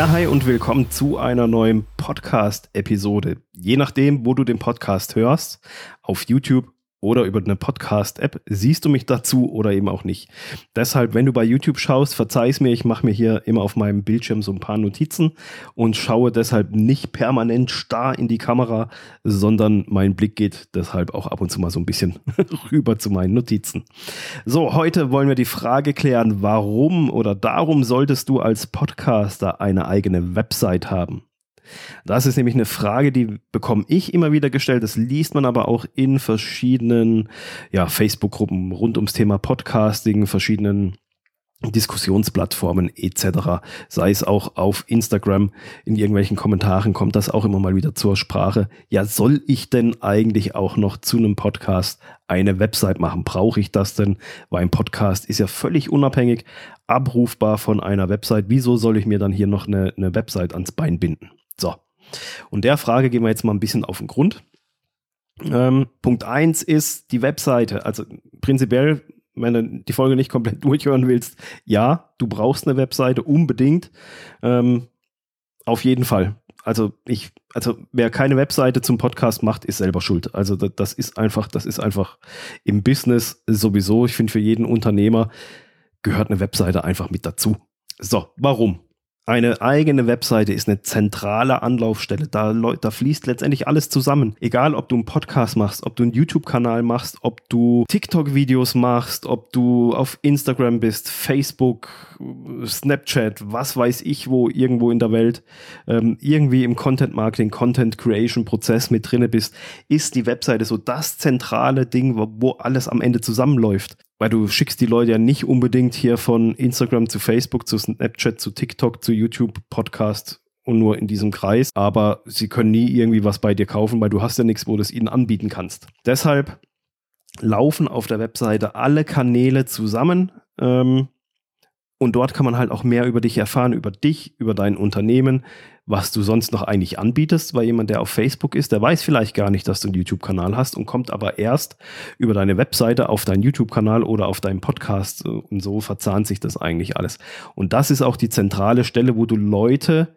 Ja, hi und willkommen zu einer neuen Podcast-Episode. Je nachdem, wo du den Podcast hörst, auf YouTube oder über eine Podcast-App siehst du mich dazu oder eben auch nicht. Deshalb, wenn du bei YouTube schaust, verzeih es mir, ich mache mir hier immer auf meinem Bildschirm so ein paar Notizen und schaue deshalb nicht permanent starr in die Kamera, sondern mein Blick geht deshalb auch ab und zu mal so ein bisschen rüber zu meinen Notizen. So, heute wollen wir die Frage klären, warum oder darum solltest du als Podcaster eine eigene Website haben? Das ist nämlich eine Frage, die bekomme ich immer wieder gestellt. Das liest man aber auch in verschiedenen ja, Facebook-Gruppen rund ums Thema Podcasting, verschiedenen Diskussionsplattformen etc. Sei es auch auf Instagram, in irgendwelchen Kommentaren kommt das auch immer mal wieder zur Sprache. Ja, soll ich denn eigentlich auch noch zu einem Podcast eine Website machen? Brauche ich das denn? Weil ein Podcast ist ja völlig unabhängig, abrufbar von einer Website. Wieso soll ich mir dann hier noch eine, eine Website ans Bein binden? So. Und der Frage gehen wir jetzt mal ein bisschen auf den Grund. Ähm, Punkt 1 ist die Webseite. Also prinzipiell, wenn du die Folge nicht komplett durchhören willst, ja, du brauchst eine Webseite unbedingt. Ähm, auf jeden Fall. Also ich, also wer keine Webseite zum Podcast macht, ist selber schuld. Also das, das ist einfach, das ist einfach im Business sowieso. Ich finde, für jeden Unternehmer gehört eine Webseite einfach mit dazu. So, warum? Eine eigene Webseite ist eine zentrale Anlaufstelle. Da, da fließt letztendlich alles zusammen. Egal, ob du einen Podcast machst, ob du einen YouTube-Kanal machst, ob du TikTok-Videos machst, ob du auf Instagram bist, Facebook, Snapchat, was weiß ich wo, irgendwo in der Welt, ähm, irgendwie im Content-Marketing, Content-Creation-Prozess mit drinne bist, ist die Webseite so das zentrale Ding, wo, wo alles am Ende zusammenläuft weil du schickst die Leute ja nicht unbedingt hier von Instagram zu Facebook, zu Snapchat, zu TikTok, zu YouTube, Podcast und nur in diesem Kreis. Aber sie können nie irgendwie was bei dir kaufen, weil du hast ja nichts, wo du es ihnen anbieten kannst. Deshalb laufen auf der Webseite alle Kanäle zusammen. Ähm, und dort kann man halt auch mehr über dich erfahren, über dich, über dein Unternehmen, was du sonst noch eigentlich anbietest, weil jemand, der auf Facebook ist, der weiß vielleicht gar nicht, dass du einen YouTube-Kanal hast und kommt aber erst über deine Webseite auf deinen YouTube-Kanal oder auf deinen Podcast und so verzahnt sich das eigentlich alles. Und das ist auch die zentrale Stelle, wo du Leute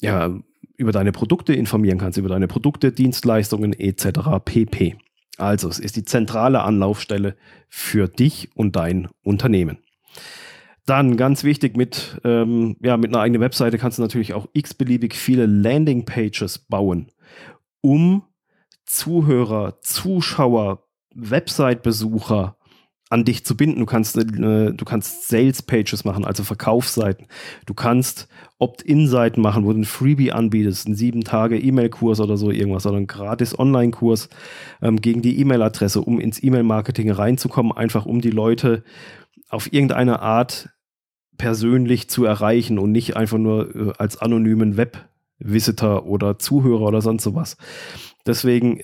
ja über deine Produkte informieren kannst, über deine Produkte, Dienstleistungen etc. pp. Also es ist die zentrale Anlaufstelle für dich und dein Unternehmen. Dann ganz wichtig, mit, ähm, ja, mit einer eigenen Webseite kannst du natürlich auch x-beliebig viele Landingpages bauen, um Zuhörer, Zuschauer, Website-Besucher an dich zu binden. Du kannst, äh, kannst Sales-Pages machen, also Verkaufsseiten. Du kannst Opt-in-Seiten machen, wo du ein Freebie anbietest, einen sieben Tage E-Mail-Kurs oder so irgendwas, oder einen gratis Online-Kurs ähm, gegen die E-Mail-Adresse, um ins E-Mail-Marketing reinzukommen, einfach um die Leute auf irgendeine Art persönlich zu erreichen und nicht einfach nur äh, als anonymen Web-Visitor oder Zuhörer oder sonst sowas. Deswegen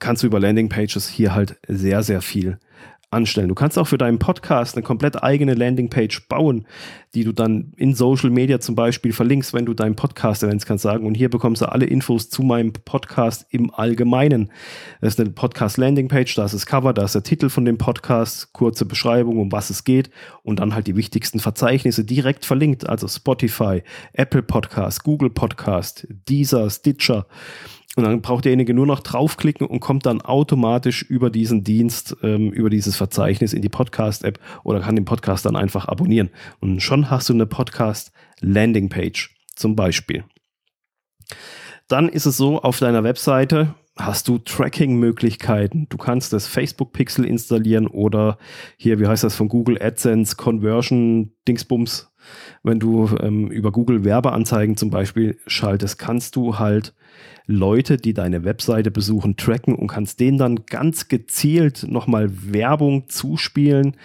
kannst du über Landingpages hier halt sehr, sehr viel anstellen. Du kannst auch für deinen Podcast eine komplett eigene Landingpage bauen, die du dann in Social Media zum Beispiel verlinkst, wenn du deinen Podcast erwähnst, kannst sagen, und hier bekommst du alle Infos zu meinem Podcast im Allgemeinen. Das ist eine Podcast Landingpage, da ist das Cover, da ist der Titel von dem Podcast, kurze Beschreibung, um was es geht und dann halt die wichtigsten Verzeichnisse direkt verlinkt, also Spotify, Apple Podcast, Google Podcast, Deezer, Stitcher, und dann braucht derjenige nur noch draufklicken und kommt dann automatisch über diesen Dienst, ähm, über dieses Verzeichnis in die Podcast-App oder kann den Podcast dann einfach abonnieren. Und schon hast du eine Podcast-Landing-Page zum Beispiel. Dann ist es so, auf deiner Webseite hast du Tracking-Möglichkeiten. Du kannst das Facebook-Pixel installieren oder hier, wie heißt das von Google AdSense Conversion Dingsbums. Wenn du ähm, über Google Werbeanzeigen zum Beispiel schaltest, kannst du halt Leute, die deine Webseite besuchen, tracken und kannst denen dann ganz gezielt nochmal Werbung zuspielen,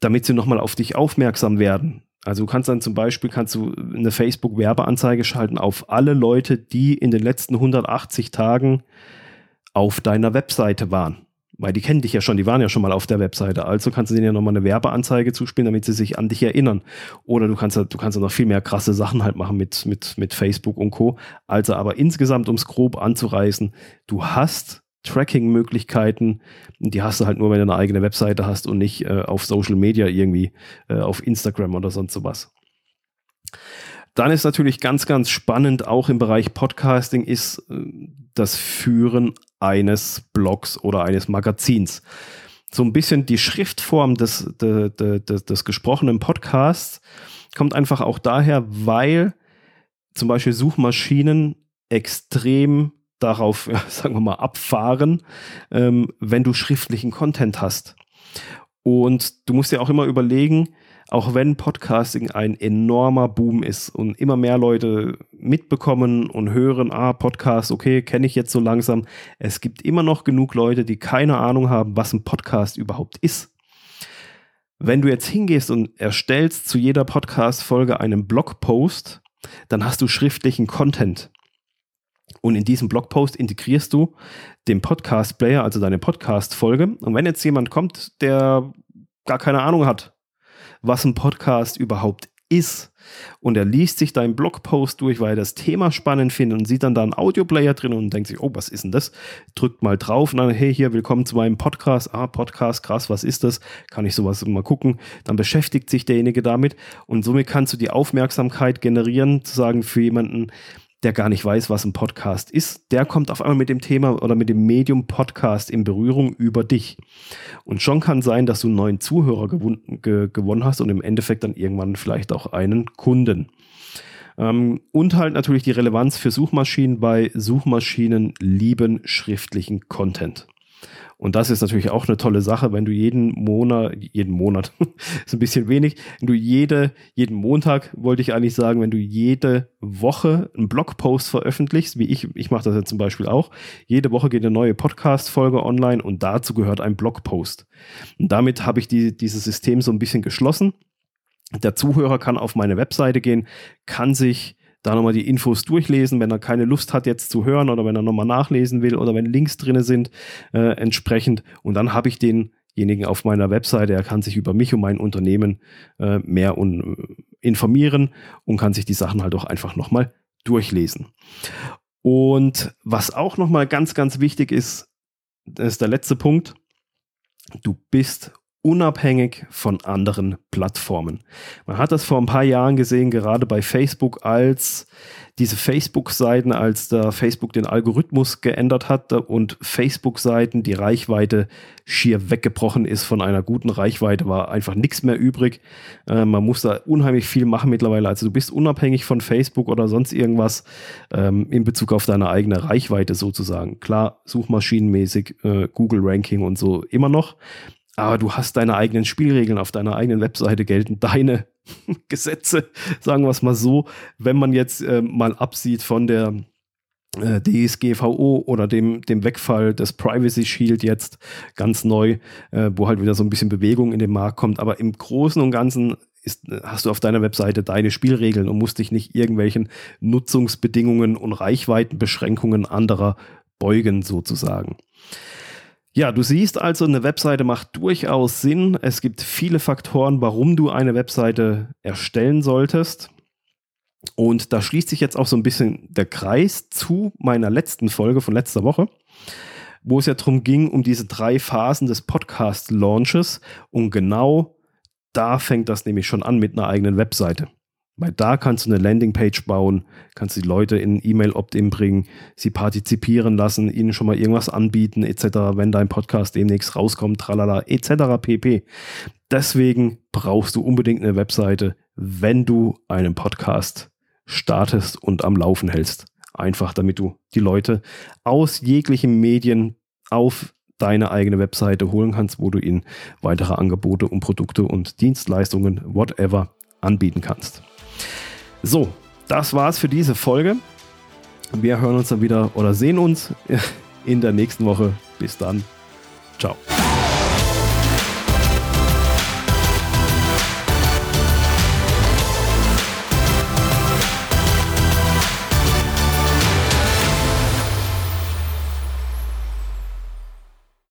damit sie nochmal auf dich aufmerksam werden. Also du kannst dann zum Beispiel kannst du eine Facebook-Werbeanzeige schalten auf alle Leute, die in den letzten 180 Tagen auf deiner Webseite waren weil die kennen dich ja schon, die waren ja schon mal auf der Webseite. Also kannst du denen ja nochmal eine Werbeanzeige zuspielen, damit sie sich an dich erinnern. Oder du kannst, du kannst noch viel mehr krasse Sachen halt machen mit, mit, mit Facebook und Co. Also aber insgesamt, um es grob anzureißen, du hast Tracking-Möglichkeiten, die hast du halt nur, wenn du eine eigene Webseite hast und nicht äh, auf Social Media irgendwie, äh, auf Instagram oder sonst sowas. Dann ist natürlich ganz, ganz spannend, auch im Bereich Podcasting, ist äh, das Führen eines Blogs oder eines Magazins. So ein bisschen die Schriftform des, des, des, des gesprochenen Podcasts kommt einfach auch daher, weil zum Beispiel Suchmaschinen extrem darauf, sagen wir mal, abfahren, ähm, wenn du schriftlichen Content hast. Und du musst dir auch immer überlegen, auch wenn Podcasting ein enormer Boom ist und immer mehr Leute mitbekommen und hören, ah, Podcast, okay, kenne ich jetzt so langsam. Es gibt immer noch genug Leute, die keine Ahnung haben, was ein Podcast überhaupt ist. Wenn du jetzt hingehst und erstellst zu jeder Podcast-Folge einen Blogpost, dann hast du schriftlichen Content. Und in diesem Blogpost integrierst du den Podcast-Player, also deine Podcast-Folge. Und wenn jetzt jemand kommt, der gar keine Ahnung hat, was ein Podcast überhaupt ist. Und er liest sich deinen Blogpost durch, weil er das Thema spannend findet und sieht dann da einen Audioplayer drin und denkt sich, oh, was ist denn das? Drückt mal drauf und dann, hey, hier, willkommen zu meinem Podcast. Ah, Podcast, krass, was ist das? Kann ich sowas mal gucken? Dann beschäftigt sich derjenige damit und somit kannst du die Aufmerksamkeit generieren, zu sagen, für jemanden, der gar nicht weiß, was ein Podcast ist, der kommt auf einmal mit dem Thema oder mit dem Medium Podcast in Berührung über dich. Und schon kann sein, dass du einen neuen Zuhörer gewon ge gewonnen hast und im Endeffekt dann irgendwann vielleicht auch einen Kunden. Ähm, und halt natürlich die Relevanz für Suchmaschinen bei Suchmaschinen lieben schriftlichen Content. Und das ist natürlich auch eine tolle Sache, wenn du jeden Monat, jeden Monat, ist ein bisschen wenig, wenn du jede, jeden Montag, wollte ich eigentlich sagen, wenn du jede Woche einen Blogpost veröffentlichst, wie ich, ich mache das jetzt zum Beispiel auch, jede Woche geht eine neue Podcast-Folge online und dazu gehört ein Blogpost. Und damit habe ich die, dieses System so ein bisschen geschlossen. Der Zuhörer kann auf meine Webseite gehen, kann sich da nochmal die Infos durchlesen, wenn er keine Lust hat jetzt zu hören oder wenn er nochmal nachlesen will oder wenn Links drin sind äh, entsprechend. Und dann habe ich denjenigen auf meiner Webseite, er kann sich über mich und mein Unternehmen äh, mehr un äh, informieren und kann sich die Sachen halt auch einfach nochmal durchlesen. Und was auch nochmal ganz, ganz wichtig ist, das ist der letzte Punkt. Du bist unabhängig von anderen Plattformen. Man hat das vor ein paar Jahren gesehen, gerade bei Facebook, als diese Facebook-Seiten, als da Facebook den Algorithmus geändert hat und Facebook-Seiten die Reichweite schier weggebrochen ist von einer guten Reichweite, war einfach nichts mehr übrig. Äh, man muss da unheimlich viel machen mittlerweile. Also du bist unabhängig von Facebook oder sonst irgendwas ähm, in Bezug auf deine eigene Reichweite sozusagen. Klar, suchmaschinenmäßig, äh, Google-Ranking und so immer noch aber du hast deine eigenen Spielregeln auf deiner eigenen Webseite gelten, deine Gesetze, sagen wir es mal so. Wenn man jetzt äh, mal absieht von der äh, DSGVO oder dem, dem Wegfall des Privacy Shield jetzt ganz neu, äh, wo halt wieder so ein bisschen Bewegung in den Markt kommt. Aber im Großen und Ganzen ist, hast du auf deiner Webseite deine Spielregeln und musst dich nicht irgendwelchen Nutzungsbedingungen und Reichweitenbeschränkungen anderer beugen sozusagen. Ja, du siehst also, eine Webseite macht durchaus Sinn. Es gibt viele Faktoren, warum du eine Webseite erstellen solltest. Und da schließt sich jetzt auch so ein bisschen der Kreis zu meiner letzten Folge von letzter Woche, wo es ja darum ging, um diese drei Phasen des Podcast-Launches. Und genau da fängt das nämlich schon an mit einer eigenen Webseite. Weil da kannst du eine Landingpage bauen, kannst die Leute in E-Mail-Opt-in bringen, sie partizipieren lassen, ihnen schon mal irgendwas anbieten, etc., wenn dein Podcast demnächst rauskommt, tralala, etc. pp. Deswegen brauchst du unbedingt eine Webseite, wenn du einen Podcast startest und am Laufen hältst. Einfach damit du die Leute aus jeglichen Medien auf deine eigene Webseite holen kannst, wo du ihnen weitere Angebote und Produkte und Dienstleistungen, whatever, anbieten kannst. So, das war's für diese Folge. Wir hören uns dann wieder oder sehen uns in der nächsten Woche. Bis dann. Ciao.